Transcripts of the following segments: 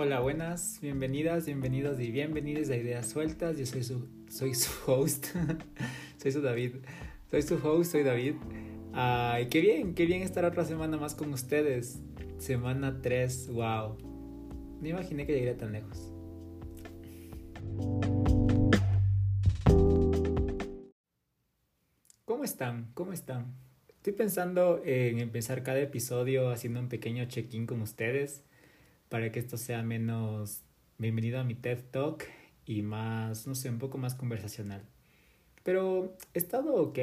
Hola, buenas, bienvenidas, bienvenidos y bienvenidos a Ideas Sueltas. Yo soy su, soy su host, soy su David, soy su host, soy David. Ay, qué bien, qué bien estar otra semana más con ustedes. Semana 3, wow. No imaginé que llegaría tan lejos. ¿Cómo están? ¿Cómo están? Estoy pensando en empezar cada episodio haciendo un pequeño check-in con ustedes para que esto sea menos bienvenido a mi TED Talk y más, no sé, un poco más conversacional. Pero he estado ok,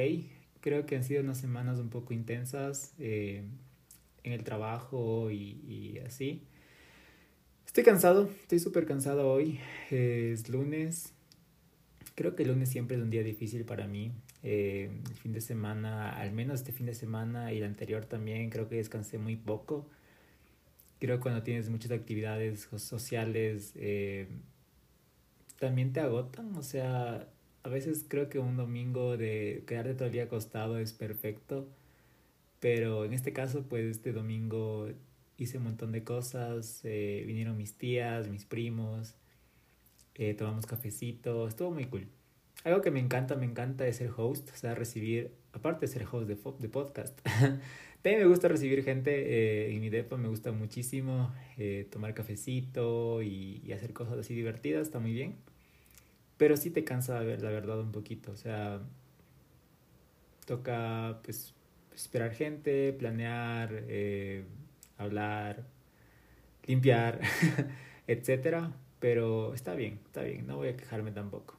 creo que han sido unas semanas un poco intensas eh, en el trabajo y, y, así. Estoy cansado, estoy súper cansado hoy, es lunes. Creo que el lunes siempre es un día difícil para mí. Eh, el fin de semana, al menos este fin de semana y el anterior también, creo que descansé muy poco creo que cuando tienes muchas actividades sociales, eh, también te agotan. O sea, a veces creo que un domingo de quedarte todo el día acostado es perfecto. Pero en este caso, pues este domingo hice un montón de cosas. Eh, vinieron mis tías, mis primos. Eh, tomamos cafecito. Estuvo muy cool. Algo que me encanta, me encanta es ser host. O sea, recibir, aparte de ser host de, de podcast, Me gusta recibir gente eh, en mi depa, me gusta muchísimo eh, tomar cafecito y, y, hacer cosas así divertidas, está muy bien. Pero sí te cansa la verdad un poquito, o sea, toca pues esperar gente, planear, eh, hablar, limpiar, etcétera. Pero está bien, está bien, no voy a quejarme tampoco.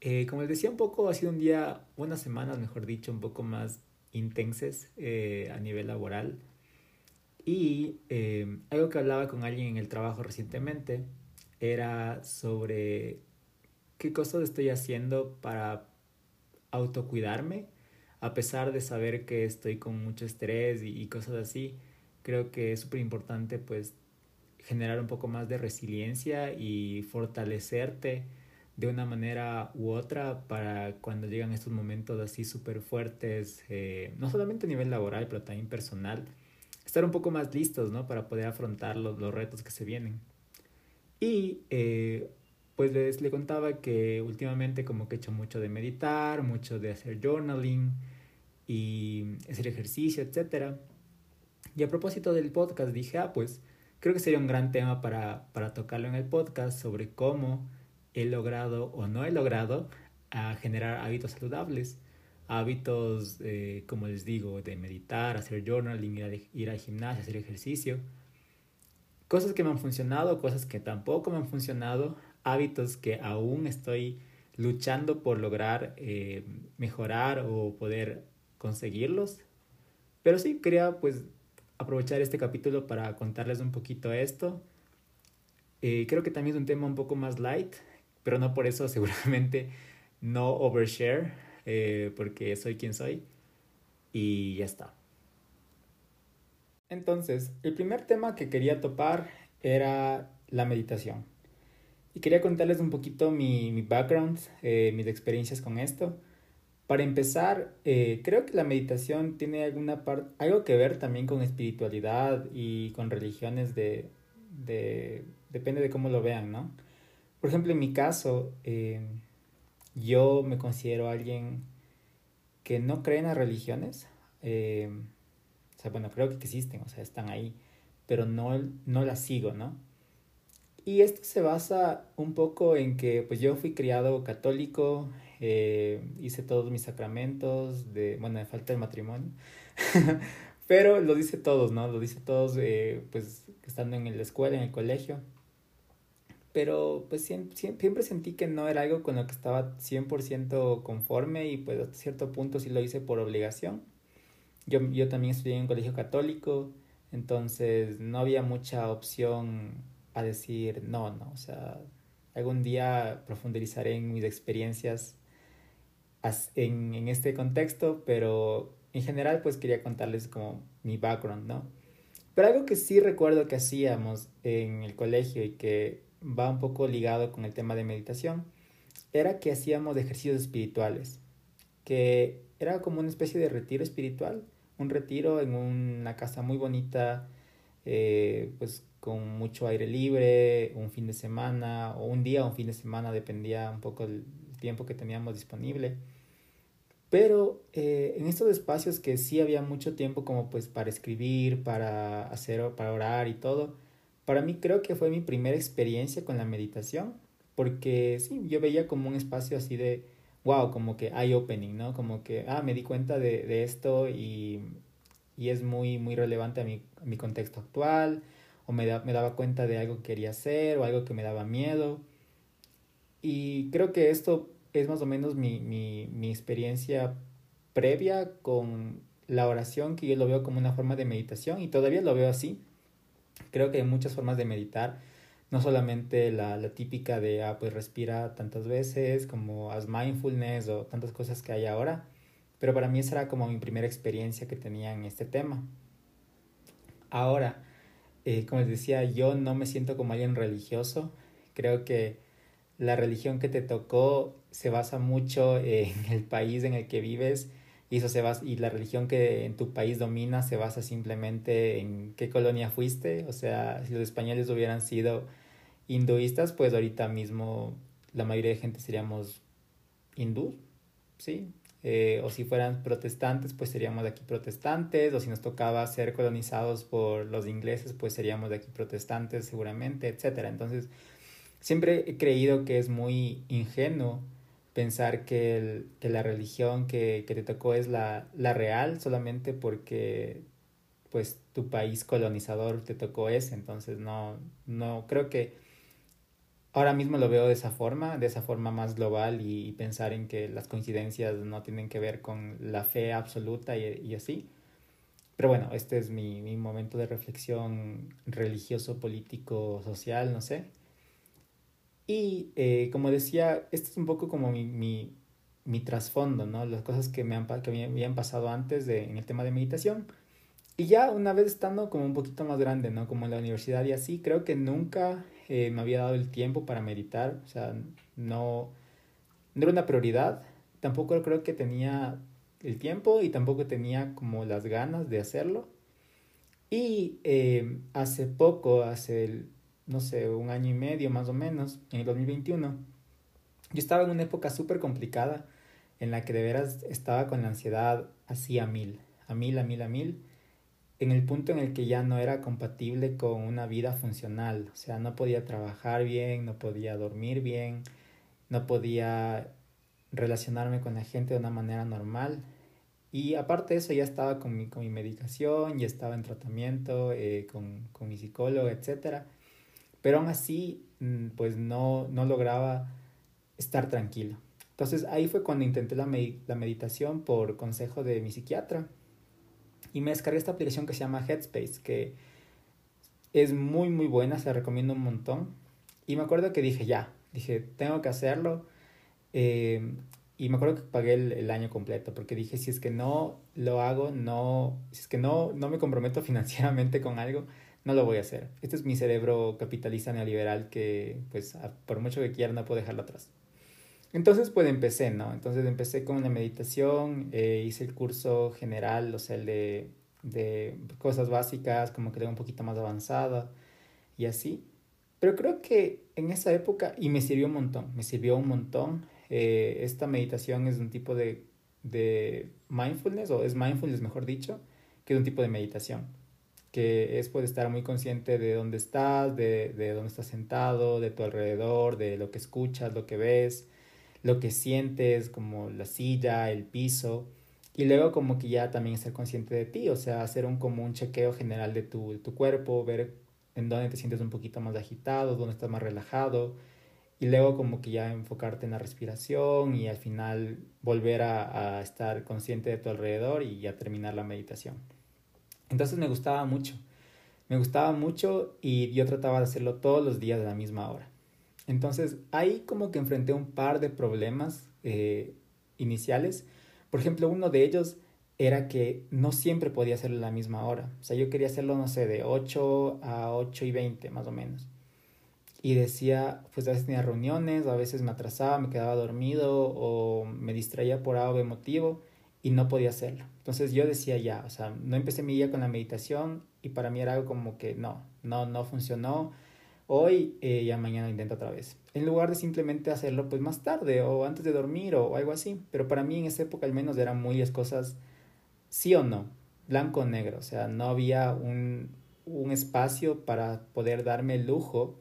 Eh, como les decía un poco, ha sido un día, unas semanas, mejor dicho, un poco más intensas eh, a nivel laboral. Y eh, algo que hablaba con alguien en el trabajo recientemente era sobre qué cosas estoy haciendo para autocuidarme, a pesar de saber que estoy con mucho estrés y, cosas así. Creo que es súper importante pues generar un poco más de resiliencia y fortalecerte de una manera u otra para cuando llegan estos momentos así súper fuertes, eh, no solamente a nivel laboral, pero también personal, estar un poco más listos, ¿no? Para poder afrontar los, los retos que se vienen. Y eh, pues les le contaba que últimamente como que he hecho mucho de meditar, mucho de hacer journaling y hacer ejercicio, etc. Y a propósito del podcast dije, ah, pues creo que sería un gran tema para, para tocarlo en el podcast sobre cómo he logrado o no he logrado a generar hábitos saludables. Hábitos, eh, como les digo, de meditar, hacer journaling, ir, ir al gimnasio, hacer ejercicio. Cosas que me han funcionado, cosas que tampoco me han funcionado. Hábitos que aún estoy luchando por lograr eh, mejorar o poder conseguirlos. Pero sí, quería pues aprovechar este capítulo para contarles un poquito esto. Eh, creo que también es un tema un poco más light, pero no por eso seguramente no overshare, eh, porque soy quien soy y ya está. Entonces, el primer tema que quería topar era la meditación. Y quería contarles un poquito mi, mi background, eh, mis experiencias con esto. Para empezar, eh, creo que la meditación tiene alguna parte, algo que ver también con espiritualidad y con religiones de, de, depende de cómo lo vean, ¿no? Por ejemplo, en mi caso, eh, yo me considero alguien que no cree en las religiones. Eh, o sea, bueno, creo que existen, o sea, están ahí, pero no, no las sigo, ¿no? Y esto se basa un poco en que pues yo fui criado católico, eh, hice todos mis sacramentos, de, bueno, me falta el matrimonio, pero lo dice todos, ¿no? Lo dice todos, eh, pues estando en la escuela, en el colegio pero pues siempre, sentí que no era algo con lo que estaba 100% conforme y pues hasta cierto punto sí lo hice por obligación. Yo, yo también estudié en un colegio católico, entonces no había mucha opción a decir no, no, o sea, algún día profundizaré en mis experiencias en, en este contexto, pero en general pues quería contarles como mi background, ¿no? Pero algo que sí recuerdo que hacíamos en el colegio y que va un poco ligado con el tema de meditación, era que hacíamos ejercicios espirituales, que era como una especie de retiro espiritual, un retiro en una casa muy bonita, eh, pues con mucho aire libre, un fin de semana o un día o un fin de semana, dependía un poco del tiempo que teníamos disponible. Pero eh, en estos espacios que sí había mucho tiempo como pues para escribir, para hacer, para orar y todo, para mí creo que fue mi primera experiencia con la meditación, porque sí, yo veía como un espacio así de, wow, como que eye opening, ¿no? Como que, ah, me di cuenta de, de esto y, y, es muy, muy relevante a mi, mi contexto actual, o me, da, me daba cuenta de algo que quería hacer o algo que me daba miedo. Y creo que esto es más o menos mi, mi, mi experiencia previa con la oración, que yo lo veo como una forma de meditación y todavía lo veo así. Creo que hay muchas formas de meditar, no solamente la, la típica de, ah, pues respira tantas veces, como haz mindfulness o tantas cosas que hay ahora, pero para mí esa era como mi primera experiencia que tenía en este tema. Ahora, eh, como les decía, yo no me siento como alguien religioso, creo que la religión que te tocó se basa mucho en el país en el que vives y eso se basa, y la religión que en tu país domina se basa simplemente en qué colonia fuiste, o sea, si los españoles hubieran sido hinduistas, pues ahorita mismo la mayoría de gente seríamos hindú, ¿sí? Eh, o si fueran protestantes, pues seríamos de aquí protestantes, o si nos tocaba ser colonizados por los ingleses, pues seríamos de aquí protestantes seguramente, etcétera. Entonces, siempre he creído que es muy ingenuo pensar que, el, que la religión que, que, te tocó es la, la real solamente porque pues tu país colonizador te tocó ese, entonces no, no creo que ahora mismo lo veo de esa forma, de esa forma más global y, y pensar en que las coincidencias no tienen que ver con la fe absoluta y, y así. Pero bueno, este es mi, mi momento de reflexión religioso, político, social, no sé. Y eh, como decía, esto es un poco como mi, mi, mi trasfondo, ¿no? Las cosas que me, han, que me habían pasado antes de, en el tema de meditación. Y ya una vez estando como un poquito más grande, ¿no? Como en la universidad y así, creo que nunca eh, me había dado el tiempo para meditar. O sea, no, no era una prioridad. Tampoco creo que tenía el tiempo y tampoco tenía como las ganas de hacerlo. Y eh, hace poco, hace el, no sé, un año y medio más o menos, en el 2021, yo estaba en una época súper complicada en la que de veras estaba con la ansiedad así a mil, a mil, a mil, a mil, en el punto en el que ya no era compatible con una vida funcional, o sea, no podía trabajar bien, no podía dormir bien, no podía relacionarme con la gente de una manera normal. Y aparte de eso ya estaba con mi, con mi medicación, ya estaba en tratamiento eh, con, con mi psicólogo, etcétera pero aún así, mm, pues no, no lograba estar tranquilo. Entonces ahí fue cuando intenté la, la meditación por consejo de mi psiquiatra y me descargué esta aplicación que se llama Headspace, que es muy, muy buena, se la recomiendo un montón. Y me acuerdo que dije, ya, dije, tengo que hacerlo. Eh, y me acuerdo que pagué el, el, año completo, porque dije, si es que no lo hago, no, si es que no, no me comprometo financieramente con algo, no lo voy a hacer. Este es mi cerebro capitalista neoliberal que, pues, por mucho que quiera, no puedo dejarlo atrás. Entonces, pues empecé, ¿no? Entonces empecé con la meditación, eh, hice el curso general, o sea, el de, de cosas básicas, como que era un poquito más avanzada y así. Pero creo que en esa época, y me sirvió un montón, me sirvió un montón. Eh, esta meditación es un tipo de, de mindfulness, o es mindfulness, mejor dicho, que es un tipo de meditación que es poder estar muy consciente de dónde estás, de, de dónde estás sentado, de tu alrededor, de lo que escuchas, lo que ves, lo que sientes, como la silla, el piso. Y luego como que ya también estar consciente de ti, o sea, hacer un como un chequeo general de tu, tu cuerpo, ver en dónde te sientes un poquito más agitado, dónde estás más relajado. Y luego como que ya enfocarte en la respiración y al final volver a, a estar consciente de tu alrededor y ya terminar la meditación. Entonces me gustaba mucho, me gustaba mucho y yo trataba de hacerlo todos los días a la misma hora. Entonces ahí como que enfrenté un par de problemas eh, iniciales. Por ejemplo, uno de ellos era que no siempre podía hacerlo a la misma hora. O sea, yo quería hacerlo, no sé, de 8 a 8 y 20 más o menos. Y decía, pues a veces tenía reuniones, a veces me atrasaba, me quedaba dormido o me distraía por algo emotivo y no podía hacerlo. Entonces yo decía ya, o sea, no empecé mi día con la meditación y para mí era algo como que no, no, no funcionó. Hoy eh, ya mañana intento otra vez. En lugar de simplemente hacerlo pues más tarde o antes de dormir o, algo así. Pero para mí en esa época al menos eran muy las cosas sí o no, blanco o negro. O sea, no había un, un espacio para poder darme el lujo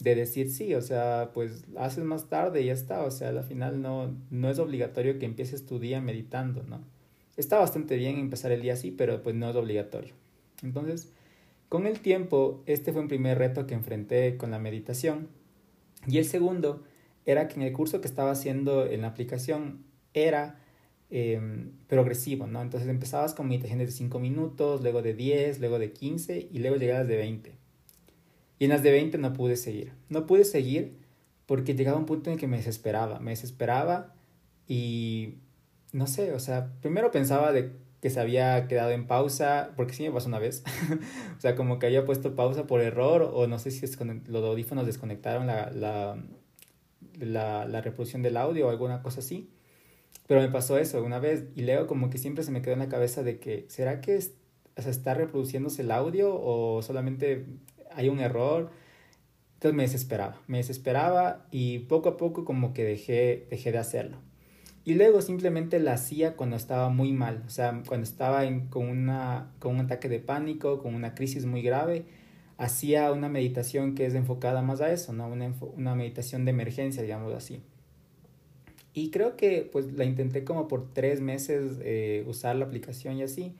de decir sí, o sea, pues haces más tarde y ya está, o sea, al final no, no es obligatorio que empieces tu día meditando, ¿no? Está bastante bien empezar el día así, pero pues no es obligatorio. Entonces, con el tiempo, este fue un primer reto que enfrenté con la meditación. Y el segundo era que en el curso que estaba haciendo en la aplicación era em, progresivo, ¿no? Entonces empezabas con meditaciones de 5 minutos, luego de 10, luego de 15 y luego llegabas de 20. Y en las de 20 no pude seguir. No pude seguir porque llegaba un punto en que me desesperaba. Me desesperaba y no sé, o sea, primero pensaba de que se había quedado en pausa, porque sí me pasó una vez. o sea, como que había puesto pausa por error o no sé si los audífonos desconectaron la, la, la, reproducción del audio o alguna cosa así. Pero me pasó eso una vez y luego como que siempre se me quedó en la cabeza de que, ¿será que está reproduciéndose el audio o solamente hay un error. Entonces me desesperaba, me desesperaba y poco a poco como que dejé, dejé de hacerlo. Y luego simplemente la hacía cuando estaba muy mal, o sea, cuando estaba en, con, una, con un ataque de pánico, con una crisis muy grave, hacía una meditación que es enfocada más a eso, ¿no? Una, una meditación de emergencia, digamos así. Y creo que pues la intenté como por tres meses eh, usar la aplicación y así.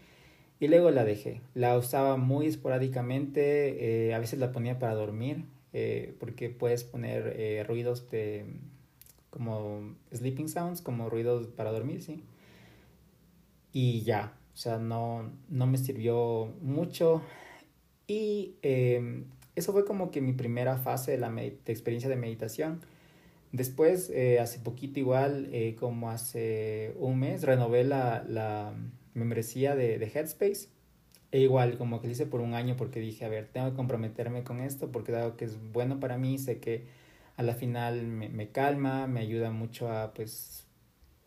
Y luego la dejé. La usaba muy esporádicamente, eh, a veces la ponía para dormir, eh, porque puedes poner eh, ruidos de como sleeping sounds, como ruidos para dormir, sí. Y ya, o sea, no, no me sirvió mucho. Y em, eso fue como que mi primera fase de la experiencia de meditación. Después, hace poquito igual, como hace un mes, renové la, la membresía de, de Headspace. E igual, como que lo hice por un año porque dije, a ver, tengo que comprometerme con esto porque es algo que es bueno para mí, sé que a la final me, me calma, me ayuda mucho a, pues,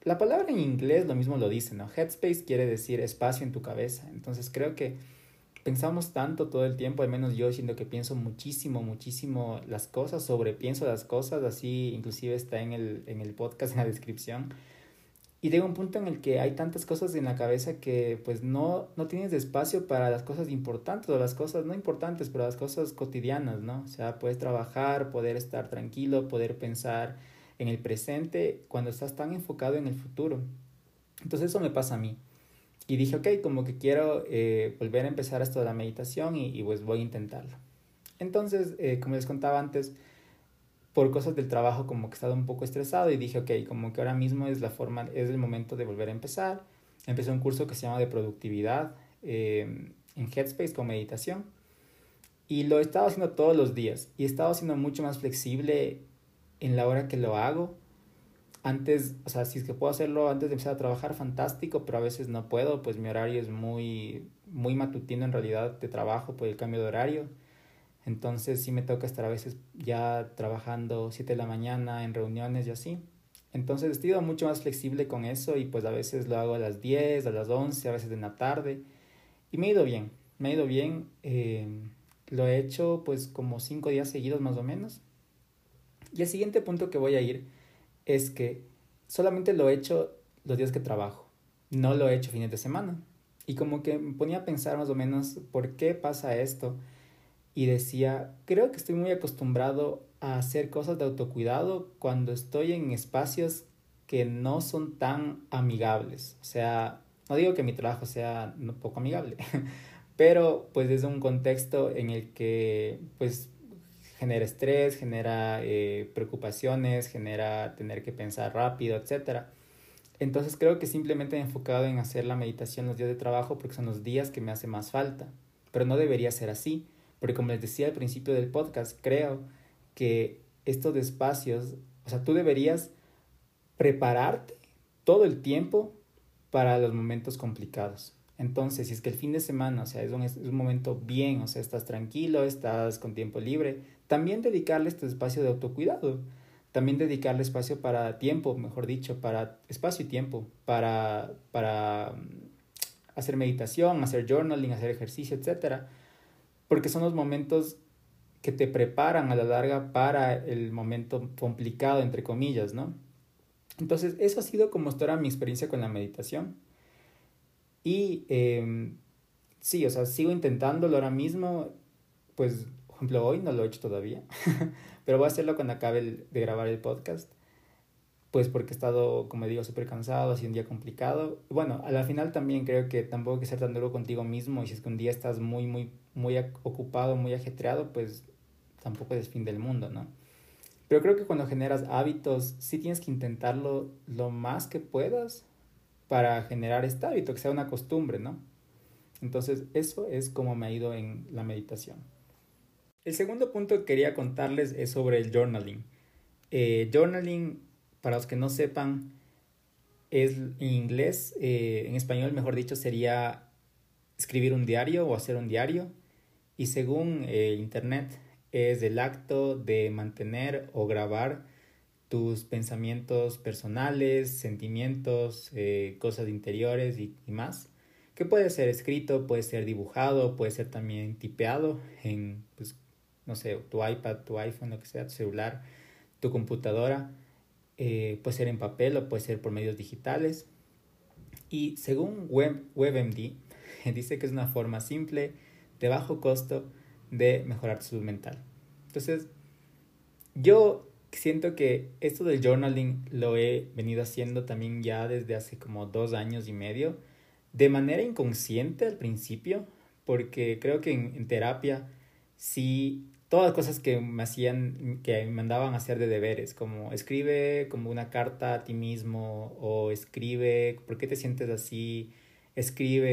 la palabra en inglés lo mismo lo dice, ¿no? Headspace quiere decir espacio en tu cabeza. Entonces creo que pensamos tanto todo el tiempo, al menos yo siento que pienso muchísimo, muchísimo las cosas, sobrepienso las cosas, así inclusive está en el, en el podcast, en la descripción y llega un punto en el que hay tantas cosas en la cabeza que pues no, no tienes espacio para las cosas importantes o las cosas no importantes, pero las cosas cotidianas, ¿no? O sea, puedes trabajar, poder estar tranquilo, poder pensar en el presente cuando estás tan enfocado en el futuro. Entonces eso me pasa a mí. Y dije, ok, como que quiero eh, volver a empezar esto de la meditación y, pues voy a intentarlo. Entonces, eh, como les contaba antes, por cosas del trabajo como que he estado un poco estresado y dije, ok, como que ahora mismo es la forma, es el momento de volver a empezar. Empecé un curso que se llama de productividad eh, en Headspace con meditación y lo he estado haciendo todos los días y he estado siendo mucho más flexible en la hora que lo hago. Antes, o sea, si es que puedo hacerlo antes de empezar a trabajar, fantástico, pero a veces no puedo, pues mi horario es muy, muy matutino en realidad de trabajo por el cambio de horario. Entonces sí me toca estar a veces ya trabajando 7 de la mañana en reuniones y así. Entonces he sido mucho más flexible con eso y pues a veces lo hago a las 10, a las 11, a veces en la tarde. Y me ha ido bien, me ha ido bien. Eh, lo he hecho pues como 5 días seguidos más o menos. Y el siguiente punto que voy a ir es que solamente lo he hecho los días que trabajo. No lo he hecho fines de semana. Y como que me ponía a pensar más o menos por qué pasa esto y decía, creo que estoy muy acostumbrado a hacer cosas de autocuidado cuando estoy en espacios que no son tan amigables. O sea, no digo que mi trabajo sea poco amigable, pero pues es un contexto en el que pues genera estrés, genera eh, preocupaciones, genera tener que pensar rápido, etc. Entonces creo que simplemente he enfocado en hacer la meditación los días de trabajo porque son los días que me hace más falta, pero no debería ser así porque como les decía al principio del podcast, creo que estos espacios, o sea, tú deberías prepararte todo el tiempo para los momentos complicados. Entonces, si es que el fin de semana, o sea, es un, es un momento bien, o sea, estás tranquilo, estás con tiempo libre, también dedicarle este espacio de autocuidado, también dedicarle espacio para tiempo, mejor dicho, para espacio y tiempo, para, para mm, hacer meditación, hacer journaling, hacer ejercicio, etc. Porque son los momentos que te preparan a la larga para el momento complicado, entre comillas, ¿no? Entonces, eso ha sido como hasta ahora mi experiencia con la meditación. Y eh, sí, o sea, sigo intentándolo ahora mismo, pues, por ejemplo, hoy no lo he hecho todavía, pero voy a hacerlo cuando acabe de grabar el podcast, pues porque he estado, como digo, súper cansado, ha sido un día complicado. Bueno, a la final también creo que tampoco hay que ser tan duro contigo mismo y si es que un día estás muy, muy, muy ocupado, muy ajetreado, pues tampoco es fin del mundo, ¿no? Pero creo que cuando generas hábitos, sí tienes que intentarlo lo más que puedas para generar este hábito, que sea una costumbre, ¿no? Entonces, eso es como me ha ido en la meditación. El segundo punto que quería contarles es sobre el journaling. Eh, journaling, para los que no sepan, es en inglés, eh, en español, mejor dicho, sería escribir un diario o hacer un diario. Y según eh, Internet, es el acto de mantener o grabar tus pensamientos personales, sentimientos, cosas interiores y, y más que puede ser escrito, puede ser dibujado, puede ser también tipeado en, pues, no sé, tu iPad, tu iPhone, lo que sea, tu celular, tu computadora. Eh, puede ser en papel o puede ser por medios digitales. Y según Web, WebMD, dice que es una forma simple, de bajo costo, de mejorar tu salud mental. Entonces, yo siento que esto del journaling lo he venido haciendo también ya desde hace como dos años y medio de manera inconsciente al principio, porque creo que en, terapia sí, todas cosas que me hacían, que me mandaban a hacer de deberes, como escribe como una carta a ti mismo o escribe, ¿por qué te sientes así? Escribe,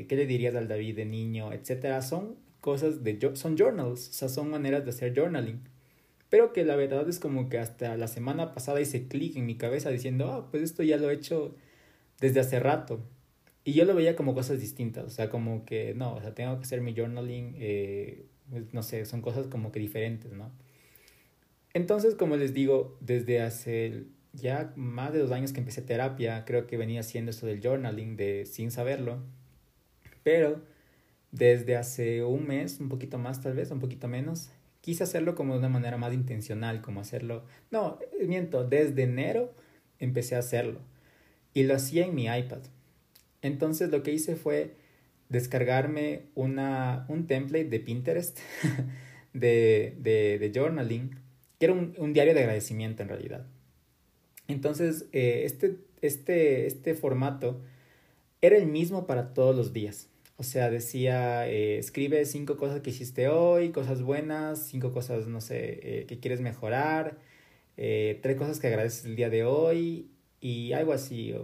eh, ¿qué le dirías al David de niño? Etcétera. Son cosas de, son journals, o sea, son maneras de hacer journaling. Pero que la verdad es como que hasta la semana pasada hice clic en mi cabeza diciendo, ah, pues esto ya lo he hecho desde hace rato. Y yo lo veía como cosas distintas, o sea, como que no, o sea, tengo que hacer mi journaling, eh, no sé, son cosas como que diferentes, ¿no? Entonces, como les digo, desde hace ya más de dos años que empecé terapia, creo que venía haciendo esto del journaling de sin saberlo, pero desde hace un mes, un poquito más tal vez, un poquito menos, quise hacerlo como de una manera más intencional, como hacerlo, no, miento, desde enero empecé a hacerlo y lo hacía en mi iPad. Entonces lo que hice fue descargarme una, un template de Pinterest de, de, journaling, que era un, un, diario de agradecimiento en realidad. Entonces, eh, este, este, este formato era el mismo para todos los días. O sea, decía, eh, escribe cinco cosas que hiciste hoy, cosas buenas, cinco cosas, no sé, eh, que quieres mejorar, tres cosas que agradeces el día de hoy y algo así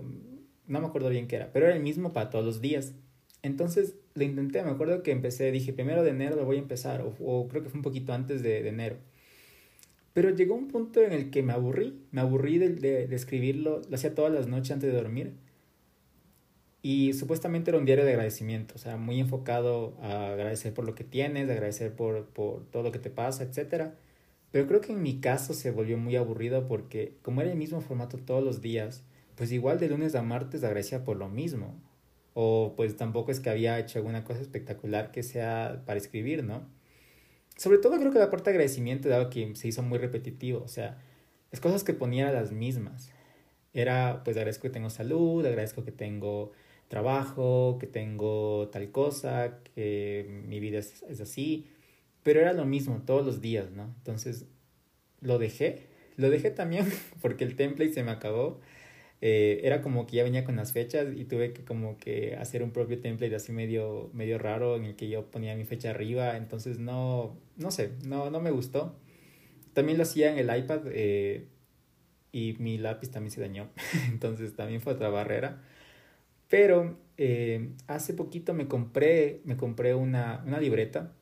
no me acuerdo bien qué era, pero era el mismo para todos los días. Entonces lo intenté, me acuerdo que empecé, dije, primero de enero lo voy a empezar, o, creo que fue un poquito antes de, enero. Pero llegó un punto en el que me aburrí, me aburrí de, de, escribirlo, lo hacía todas las noches antes de dormir. Y supuestamente era un diario de agradecimiento, o sea, muy enfocado a agradecer por lo que tienes, agradecer por, por todo lo que te pasa, etc. Pero creo que en mi caso se volvió muy aburrido porque como era el mismo formato todos los días, pues igual de lunes a martes agradecía por lo mismo. O pues tampoco es que había hecho alguna cosa espectacular que sea para escribir, ¿no? Sobre todo creo que la parte de agradecimiento, dado que se hizo muy repetitivo, o sea, las cosas que ponía eran las mismas. Era, pues agradezco que tengo salud, agradezco que tengo trabajo, que tengo tal cosa, que mi vida es, es así, pero era lo mismo todos los días, ¿no? Entonces lo dejé, lo dejé también porque el template se me acabó eh, era como que ya venía con las fechas y tuve que como que hacer un propio template así medio, medio raro en el que yo ponía mi fecha arriba, entonces no, no sé, no, no me gustó. También lo hacía en el iPad eh, y mi lápiz también se dañó, entonces también fue otra barrera. Pero eh, hace poquito me compré, me compré una, una libreta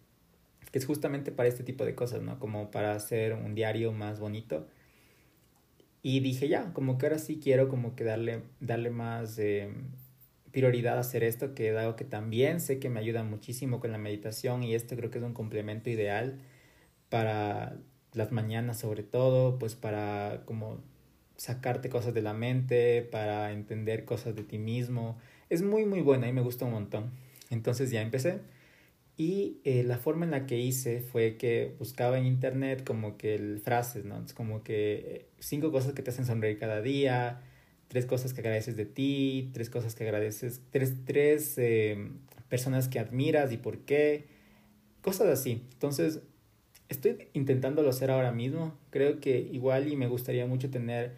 que es justamente para este tipo de cosas, ¿no? Como para hacer un diario más bonito y dije, ya, como que ahora sí quiero como que darle, darle más eh, prioridad a hacer esto, que algo que también sé que me ayuda muchísimo con la meditación y esto creo que es un complemento ideal para las mañanas sobre todo, pues para como sacarte cosas de la mente, para entender cosas de ti mismo. Es muy, muy buena y me gusta un montón. Entonces ya empecé. Y eh, la forma en la que hice fue que buscaba en internet como que frases, ¿no? Es como que eh, cinco cosas que te hacen sonreír cada día, tres cosas que agradeces de ti, tres cosas que agradeces, tres, tres eh, personas que admiras y por qué, cosas así. Entonces, estoy intentándolo hacer ahora mismo. Creo que igual y me gustaría mucho tener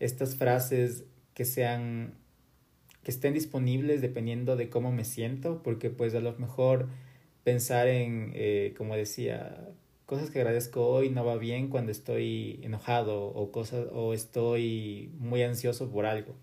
estas frases que sean que estén disponibles dependiendo de cómo me siento, porque pues a lo mejor pensar en, eh, como decía, cosas que agradezco hoy no va bien cuando estoy enojado o, cosas, o estoy muy ansioso por algo.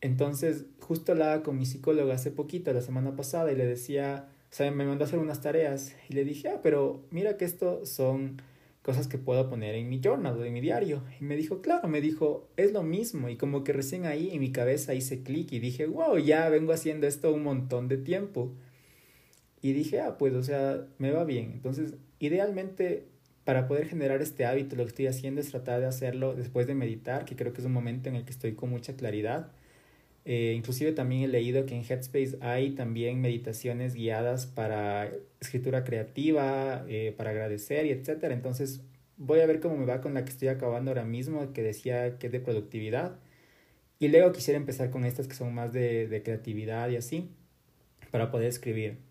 Entonces, justo hablaba con mi psicóloga hace poquito, la semana pasada, y le decía, o sea, me mandó a hacer unas tareas, y le dije, ah, pero mira que esto son cosas que puedo poner en mi journal, en mi diario. Y me dijo, claro, me dijo, es lo mismo. Y como que recién ahí en mi cabeza hice clic y dije, wow, ya vengo haciendo esto un montón de tiempo. Y dije, ah, pues, o sea, me va bien. Entonces, idealmente, para poder generar este hábito, lo que estoy haciendo es tratar de hacerlo después de meditar, que creo que es un momento en el que estoy con mucha claridad. Eh, inclusive también he leído que en Headspace hay también meditaciones guiadas para escritura creativa, eh, para agradecer y etcétera. Entonces voy a ver cómo me va con la que estoy acabando ahora mismo, que decía que es de productividad. Y luego quisiera empezar con estas que son más de, de creatividad y así, para poder escribir.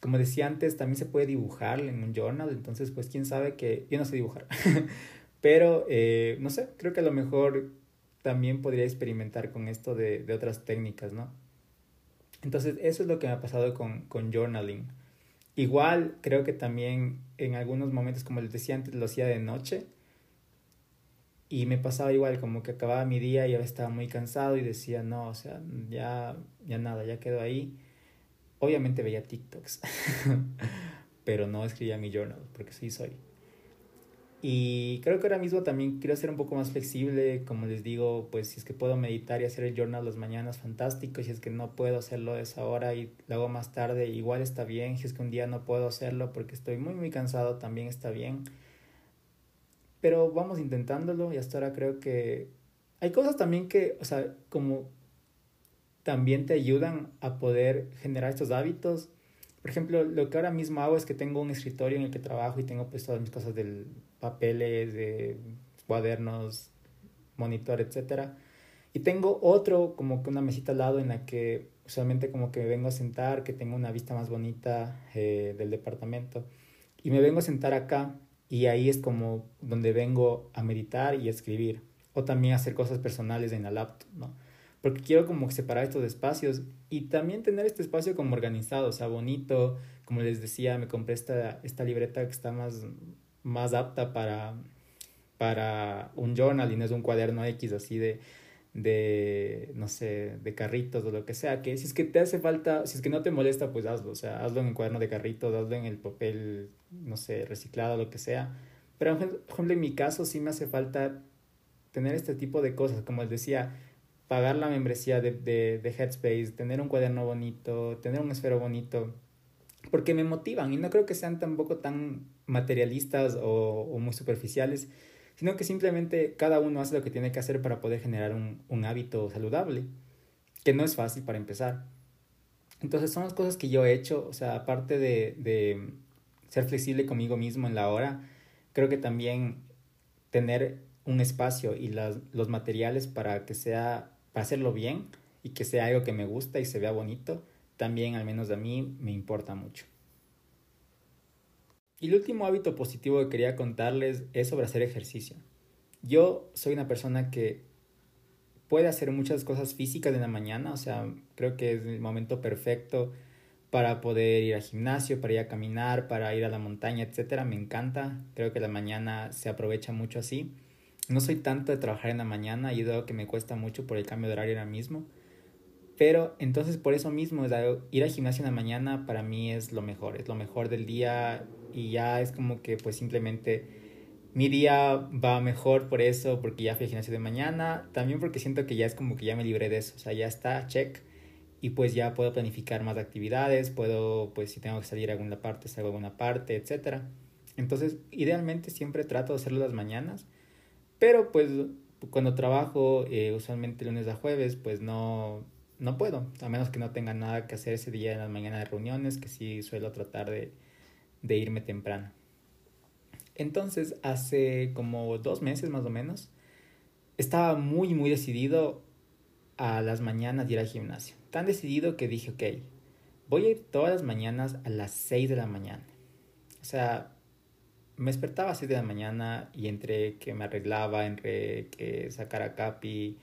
Como decía antes, también se puede dibujar en un journal, entonces pues quién sabe que yo no sé dibujar. Pero, eh, no sé, creo que a lo mejor también podría experimentar con esto de, de, otras técnicas, ¿no? Entonces, eso es lo que me ha pasado con, con journaling. Igual, creo que también en algunos momentos, como les decía antes, lo hacía de noche. Y me pasaba igual, como que acababa mi día y ya estaba muy cansado y decía, no, o sea, ya, ya nada, ya quedó ahí. Obviamente veía TikToks, pero no escribía mi journal, porque sí soy. Y creo que ahora mismo también quiero ser un poco más flexible, como les digo, pues si es que puedo meditar y hacer el journal las mañanas, fantástico, si es que no puedo hacerlo a esa hora y lo hago más tarde, igual está bien, si es que un día no puedo hacerlo porque estoy muy muy cansado, también está bien. Pero vamos intentándolo y hasta ahora creo que hay cosas también que, o sea, como también te ayudan a poder generar estos hábitos. Por ejemplo, lo que ahora mismo hago es que tengo un escritorio en el que trabajo y tengo pues todas mis cosas del papeles, de cuadernos, monitor, etcétera. Y tengo otro, como que una mesita al lado en la que usualmente como que me vengo a sentar, que tengo una vista más bonita eh, del departamento. Y me vengo a sentar acá y ahí es como donde vengo a meditar y a escribir. O también hacer cosas personales en la laptop, ¿no? Porque quiero como separar estos espacios y también tener este espacio como organizado, o sea, bonito. Como les decía, me compré esta, esta libreta que está más, más apta para, para un journal y no es un cuaderno X así de, de, no sé, de carritos o lo que sea, que si es que te hace falta, si es que no te molesta, pues hazlo, o sea, hazlo en el cuaderno de carritos, hazlo en el papel, no sé, reciclado, lo que sea. Pero, por ejemplo, en mi caso sí me hace falta tener este tipo de cosas, como les decía, pagar la membresía de, de, de Headspace, tener un cuaderno bonito, tener un esfero bonito, porque me motivan y no creo que sean tampoco tan materialistas o, o, muy superficiales, sino que simplemente cada uno hace lo que tiene que hacer para poder generar un, un hábito saludable, que no es fácil para empezar. Entonces son las cosas que yo he hecho, o sea, aparte de, de ser flexible conmigo mismo en la hora, creo que también tener un espacio y las, los materiales para que sea, para hacerlo bien y que sea algo que me gusta y se vea bonito, también al menos a mí me importa mucho. Y el último hábito positivo que quería contarles es sobre hacer ejercicio. Yo soy una persona que puede hacer muchas cosas físicas en la mañana, o sea, creo que es el momento perfecto para poder ir al gimnasio, para ir a caminar, para ir a la montaña, etcétera. Me encanta, creo que la mañana se aprovecha mucho así. No soy tanto de trabajar en la mañana y es que me cuesta mucho por el cambio de horario ahora mismo. Pero entonces por eso mismo, ir al gimnasio en la mañana para mí es lo mejor, es lo mejor del día y ya es como que pues simplemente mi día va mejor por eso, porque ya fui al gimnasio de mañana, también porque siento que ya es como que ya me libré de eso, o sea, ya está, check, y pues ya puedo planificar más actividades, puedo, pues si tengo que salir a alguna parte, salgo a alguna parte, etc. Entonces, idealmente siempre trato de hacerlo las mañanas, pero pues cuando trabajo, eh, usualmente lunes a jueves, pues no, no puedo, a menos que no tenga nada que hacer ese día en las mañanas de reuniones, que sí suelo tratar de, irme temprano. Entonces, hace como dos meses más o menos, estaba muy, muy decidido a las mañanas ir al gimnasio. Tan decidido que dije, ok, voy a ir todas las mañanas a las 6 de la mañana. O sea, me despertaba a las 6 de la mañana y entre que me arreglaba, entre que sacara capi,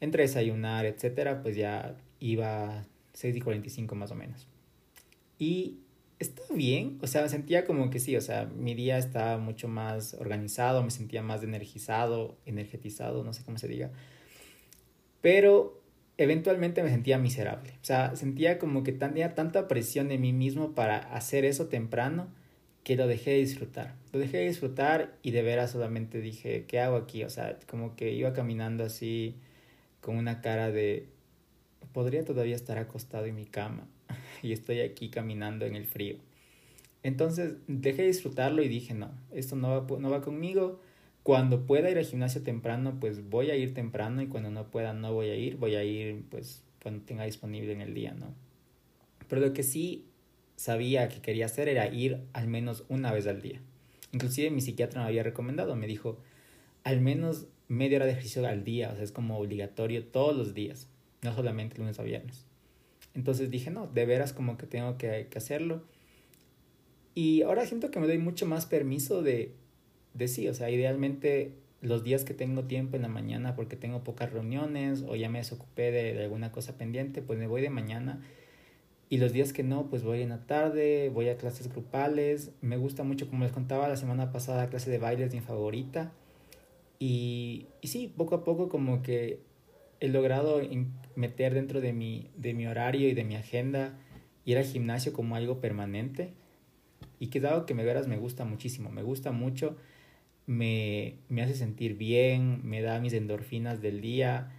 entre desayunar, etcétera, pues ya iba a 6 y 45 más o menos. Y está bien, o sea, sentía como que sí, o sea, mi día estaba mucho más organizado, me sentía más energizado, energetizado, no sé cómo se diga. Pero eventualmente me sentía miserable, o sea, sentía como que tenía tanta presión en mí mismo para hacer eso temprano que lo dejé de disfrutar. Lo dejé de disfrutar y de veras solamente dije, ¿qué hago aquí? O sea, como que iba caminando así con una cara de, podría todavía estar acostado en mi cama y estoy aquí caminando en el frío. Entonces dejé de disfrutarlo y dije, no, esto no va, no va conmigo. Cuando pueda ir al gimnasio temprano, pues voy a ir temprano y cuando no pueda no voy a ir, voy a ir pues cuando tenga disponible en el día, ¿no? Pero lo que sí sabía que quería hacer era ir al menos una vez al día. Inclusive mi psiquiatra me había recomendado, me dijo, al menos media hora de ejercicio al día, o sea, es como obligatorio todos los días, no solamente lunes a viernes. Entonces dije, no, de veras como que tengo que, hacerlo. Y ahora siento que me doy mucho más permiso de, de sí, o sea, idealmente los días que tengo tiempo en la mañana porque tengo pocas reuniones o ya me desocupé de, de, alguna cosa pendiente, pues me voy de mañana. Y los días que no, pues voy en la tarde, voy a clases grupales. Me gusta mucho, como les contaba la semana pasada, clase de baile es mi favorita. Y, y sí, poco a poco como que he logrado meter dentro de mi, de mi horario y de mi agenda ir al gimnasio como algo permanente. Y que dado que me veras me gusta muchísimo, me gusta mucho, me, me hace sentir bien, me da mis endorfinas del día.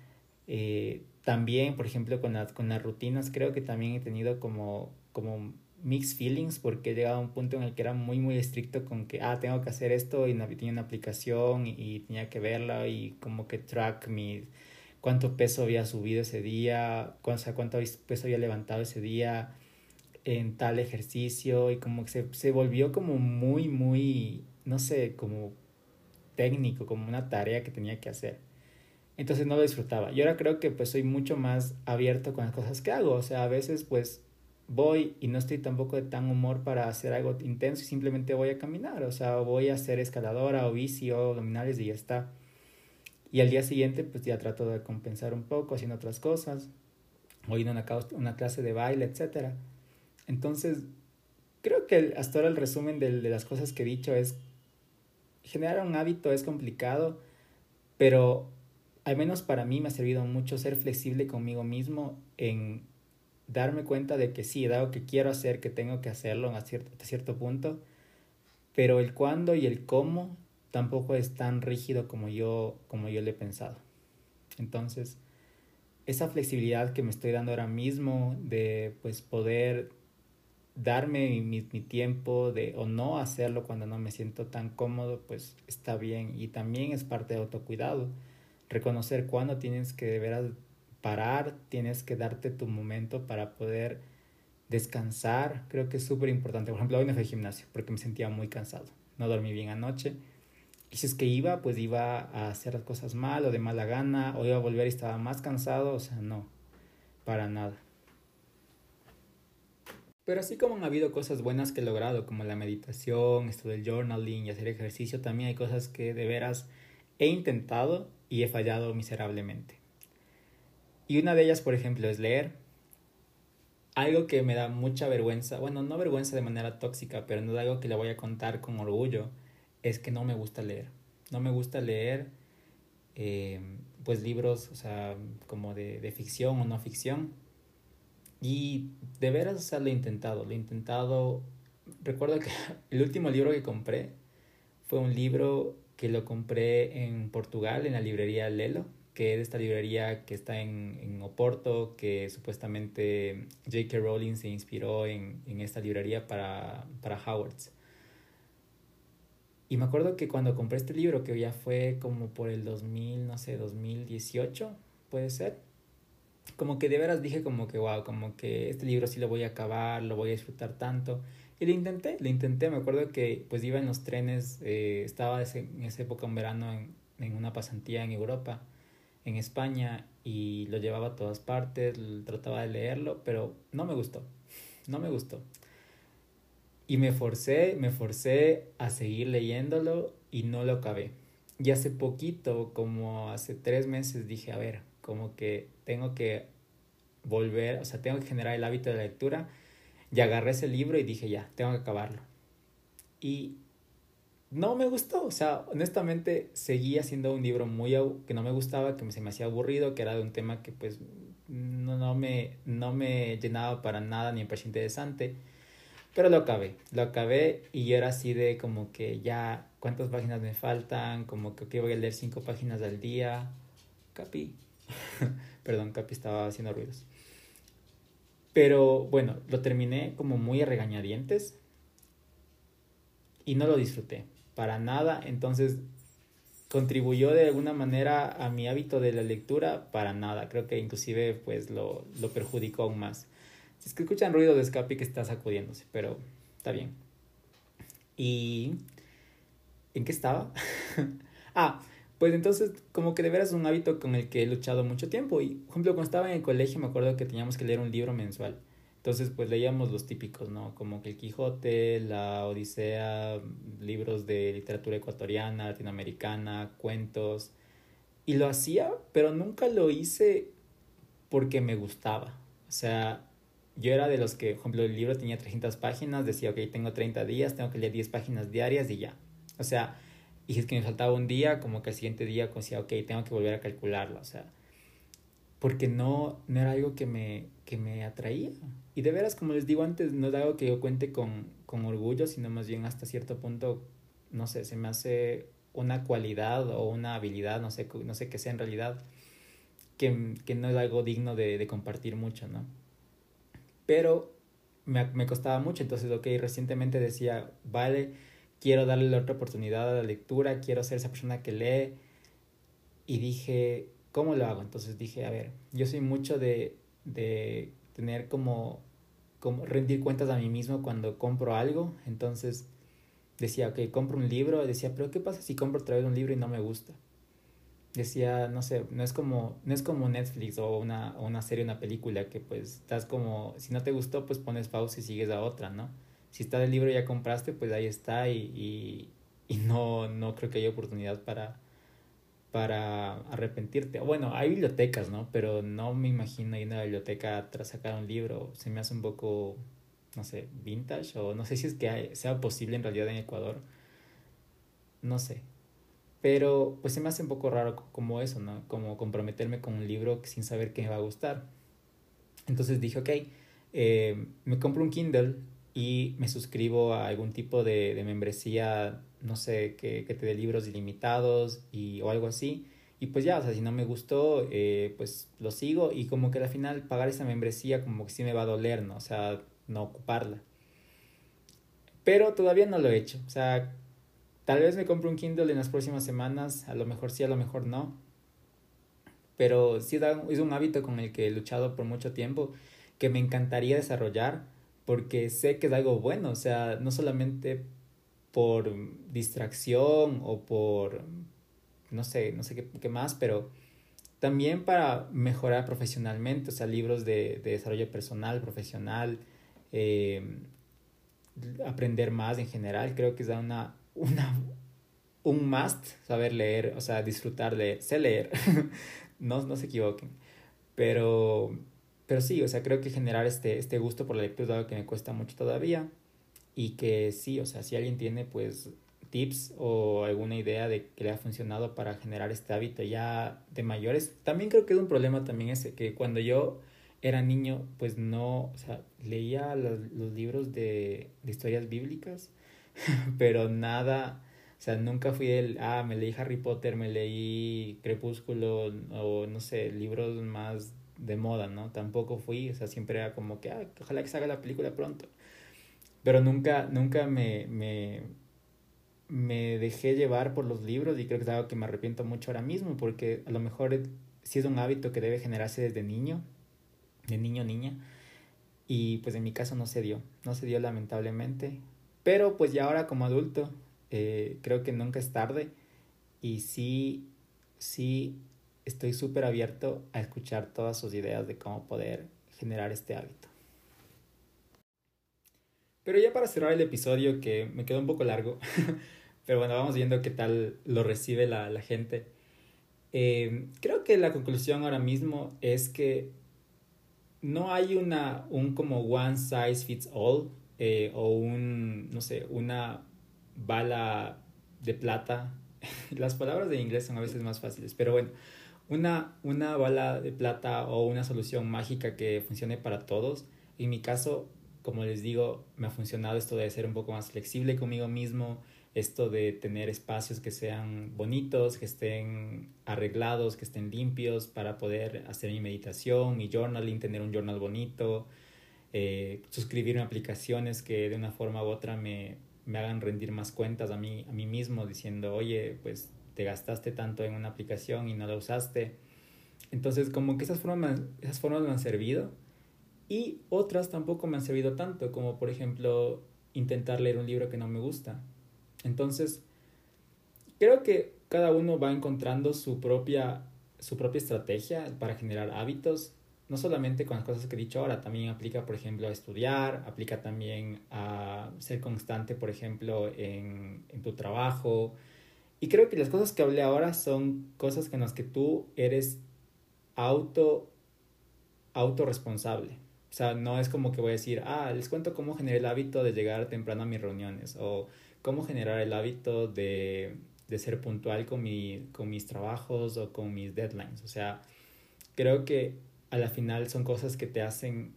Eh, también, por ejemplo, con, las con las rutinas, creo que también he tenido como, como mixed feelings porque he llegado a un punto en el que era muy, muy estricto con que, ah, tengo que hacer esto y tenía una aplicación y, tenía que verla y como que track mis cuánto peso había subido ese día, cuánto peso había levantado ese día en tal ejercicio y como que se, se volvió como muy, muy, no sé, como técnico, como una tarea que tenía que hacer. Entonces no lo disfrutaba. Y ahora creo que pues soy mucho más abierto con las cosas que hago. O sea, a veces pues voy y no estoy tampoco de tan humor para hacer algo intenso y simplemente voy a caminar. O sea, voy a hacer escaladora o bici o abdominales y ya está. Y al día siguiente, pues ya trato de compensar un poco haciendo otras cosas, o ir a una, clase de baile, etc. Entonces, creo que hasta ahora el resumen de, de las cosas que he dicho es, generar un hábito es complicado, pero al menos para mí me ha servido mucho ser flexible conmigo mismo en darme cuenta de que sí, dado que quiero hacer, que tengo que hacerlo a cierto, a cierto punto, pero el cuándo y el cómo tampoco es tan rígido como yo, como yo le he pensado. Entonces, esa flexibilidad que me estoy dando ahora mismo de pues poder darme mi, mi, tiempo de o no hacerlo cuando no me siento tan cómodo, pues está bien y también es parte de autocuidado. Reconocer cuándo tienes que de veras parar, tienes que darte tu momento para poder descansar, creo que es súper importante. Por ejemplo, hoy no fui al gimnasio porque me sentía muy cansado, no dormí bien anoche y si es que iba, pues iba a hacer las cosas mal o de mala gana, o iba a volver y estaba más cansado, o sea, no, para nada. Pero así como han habido cosas buenas que he logrado, como la meditación, esto del journaling y hacer ejercicio, también hay cosas que de veras he intentado y he fallado miserablemente. Y una de ellas, por ejemplo, es leer. Algo que me da mucha vergüenza, bueno, no vergüenza de manera tóxica, pero no es algo que le voy a contar con orgullo es que no me gusta leer. No me gusta leer eh, pues libros, o sea, como de, de, ficción o no ficción. Y de veras, lo he intentado, lo he intentado. Recuerdo que el último libro que compré fue un libro que lo compré en Portugal, en la librería Lelo, que es esta librería que está en, en Oporto, que supuestamente J.K. Rowling se inspiró en, en esta librería para, para Howards. Y me acuerdo que cuando compré este libro, que ya fue como por el 2000, no sé, 2018, puede ser, como que de veras dije como que, wow, como que este libro sí lo voy a acabar, lo voy a disfrutar tanto. Y lo intenté, lo intenté, me acuerdo que pues iba en los trenes, eh, estaba en esa época un verano en, en una pasantía en Europa, en España, y lo llevaba a todas partes, trataba de leerlo, pero no me gustó, no me gustó. Y me forcé, me forcé a seguir leyéndolo y no lo acabé. Y hace poquito, como hace tres meses, dije, a ver, como que tengo que volver, o sea, tengo que generar el hábito de la lectura. Y agarré ese libro y dije, ya, tengo que acabarlo. Y no me gustó, o sea, honestamente seguía siendo un libro muy que no me gustaba, que se me hacía aburrido, que era de un tema que pues no, no, me, no me llenaba para nada ni me parecía interesante. Pero lo acabé, lo acabé y era así de como que ya, ¿cuántas páginas me faltan? Como que voy a leer cinco páginas al día. Capi. Perdón, Capi estaba haciendo ruidos. Pero bueno, lo terminé como muy a regañadientes y no lo disfruté para nada. Entonces, contribuyó de alguna manera a mi hábito de la lectura para nada. Creo que inclusive pues lo, lo perjudicó aún más. Es que escuchan ruido de escape que está sacudiéndose, pero está bien. ¿Y en qué estaba? ah, pues entonces como que de veras es un hábito con el que he luchado mucho tiempo. Y, por ejemplo, cuando estaba en el colegio me acuerdo que teníamos que leer un libro mensual. Entonces, pues leíamos los típicos, ¿no? Como que el Quijote, la Odisea, libros de literatura ecuatoriana, latinoamericana, cuentos. Y lo hacía, pero nunca lo hice porque me gustaba. O sea, yo era de los que, por ejemplo, el libro tenía 300 páginas, decía, ok, tengo 30 días, tengo que leer 10 páginas diarias y ya. O sea, y si es que me faltaba un día, como que el siguiente día decía, ok, tengo que volver a calcularlo, o sea, porque no, no era algo que me, que me atraía. Y de veras, como les digo antes, no es algo que yo cuente con, con orgullo, sino más bien hasta cierto punto, no sé, se me hace una cualidad o una habilidad, no sé, no sé qué sea en realidad, que, que no es algo digno de, de compartir mucho, ¿no? pero me, me costaba mucho, entonces, ok, recientemente decía, vale, quiero darle la otra oportunidad a la lectura, quiero ser esa persona que lee, y dije, ¿cómo lo hago? Entonces dije, a ver, yo soy mucho de, de tener como, como rendir cuentas a mí mismo cuando compro algo, entonces decía, ok, compro un libro, decía, pero ¿qué pasa si compro otra vez un libro y no me gusta? decía, no sé, no es como, no es como Netflix o una, o una serie, una película que pues estás como, si no te gustó, pues pones pausa y sigues a otra, ¿no? Si está el libro ya compraste, pues ahí está y, y, no, no creo que haya oportunidad para, para arrepentirte. Bueno, hay bibliotecas, ¿no? Pero no me imagino ir a una biblioteca tras sacar un libro. Se me hace un poco, no sé, vintage o no sé si es que sea posible en realidad en Ecuador. No sé, pero pues se me hace un poco raro como eso, ¿no? Como comprometerme con un libro sin saber qué me va a gustar. Entonces dije, ok, eh, me compro un Kindle y me suscribo a algún tipo de, de membresía, no sé, que, que, te dé libros ilimitados y, o algo así. Y pues ya, o sea, si no me gustó, eh, pues lo sigo y como que al final pagar esa membresía como que sí me va a doler, ¿no? O sea, no ocuparla. Pero todavía no lo he hecho. O sea, Tal vez me compre un Kindle en las próximas semanas, a lo mejor sí, a lo mejor no. Pero sí es un hábito con el que he luchado por mucho tiempo que me encantaría desarrollar porque sé que es algo bueno, o sea, no solamente por distracción o por, no sé, no sé qué, qué más, pero también para mejorar profesionalmente, o sea, libros de, de desarrollo personal, profesional, eh, aprender más en general, creo que es una una, un must saber leer, o sea, disfrutar de, sé leer, no, no se equivoquen, pero, pero sí, o sea, creo que generar este, este gusto por la lectura es algo que me cuesta mucho todavía. Y que sí, o sea, si alguien tiene pues tips o alguna idea de que le ha funcionado para generar este hábito ya de mayores, también creo que es un problema también ese, que cuando yo era niño, pues no, o sea, leía los, los libros de, de historias bíblicas, pero nada, o sea, nunca fui el, ah, me leí Harry Potter, me leí Crepúsculo o no sé, libros más de moda, ¿no? Tampoco fui, o sea, siempre era como que, ah, ojalá que salga la película pronto. Pero nunca, nunca me, me, me dejé llevar por los libros y creo que es algo que me arrepiento mucho ahora mismo porque a lo mejor sí es un hábito que debe generarse desde niño, de niño niña. Y pues en mi caso no se dio, no se dio lamentablemente. Pero pues ya ahora como adulto eh, creo que nunca es tarde y sí, sí estoy súper abierto a escuchar todas sus ideas de cómo poder generar este hábito. Pero ya para cerrar el episodio, que me quedó un poco largo, pero bueno, vamos viendo qué tal lo recibe la, la gente. Eh, creo que la conclusión ahora mismo es que no hay una, un como one size fits all eh, o un, no sé, una bala de plata. Las palabras de inglés son a veces más fáciles, pero bueno, una, una bala de plata o una solución mágica que funcione para todos. En mi caso, como les digo, me ha funcionado esto de ser un poco más flexible conmigo mismo, esto de tener espacios que sean bonitos, que estén arreglados, que estén limpios para poder hacer mi meditación, mi journaling, tener un journal bonito, eh, suscribirme a aplicaciones que de una forma u otra me, me hagan rendir más cuentas a mí, a mí mismo, diciendo, oye, pues te gastaste tanto en una aplicación y no la usaste. Entonces, como que esas formas, esas formas me han servido y otras tampoco me han servido tanto, como por ejemplo intentar leer un libro que no me gusta. Entonces, creo que cada uno va encontrando su propia, su propia estrategia para generar hábitos, no solamente con las cosas que he dicho ahora, también aplica, por ejemplo, a estudiar, aplica también a ser constante, por ejemplo, en, en tu trabajo. Y creo que las cosas que hablé ahora son cosas con las que tú eres auto, autorresponsable. O sea, no es como que voy a decir, ah, les cuento cómo generé el hábito de llegar temprano a mis reuniones o cómo generar el hábito de, de ser puntual con, mi, con mis trabajos o con mis deadlines. O sea, creo que a la final son cosas que te hacen,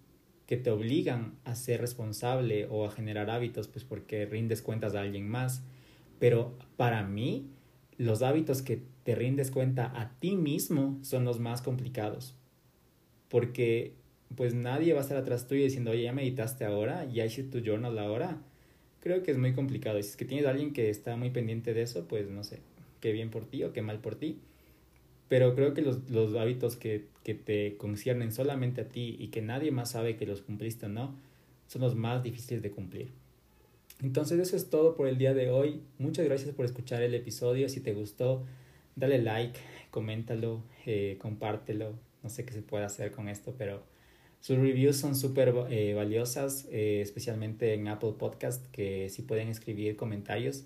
que te obligan a ser responsable o a generar hábitos, pues porque rindes cuentas a alguien más. Pero para mí, los hábitos que te rindes cuenta a ti mismo son los más complicados. Porque pues nadie va a estar atrás tuyo diciendo, oye, ya meditaste ahora, ya hiciste tu journal ahora. Creo que es muy complicado. Y si es que tienes a alguien que está muy pendiente de eso, pues no sé, qué bien por ti o qué mal por ti. Pero creo que los, los hábitos que, que te conciernen solamente a ti y que nadie más sabe que los cumpliste o no, son los más difíciles de cumplir. Entonces eso es todo por el día de hoy. Muchas gracias por escuchar el episodio. Si te gustó, dale like, coméntalo, eh, compártelo. No sé qué se puede hacer con esto, pero sus reviews son súper eh, valiosas, eh, especialmente en Apple Podcast, que sí pueden escribir comentarios.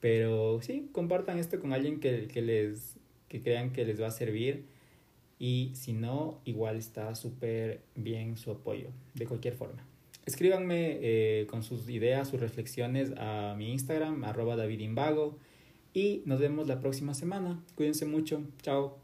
Pero sí, compartan esto con alguien que, que, les, que crean que les va a servir. Y si no, igual está súper bien su apoyo, de cualquier forma. Escríbanme eh, con sus ideas, sus reflexiones a mi Instagram, arroba davidinvago. Y nos vemos la próxima semana. Cuídense mucho. Chao.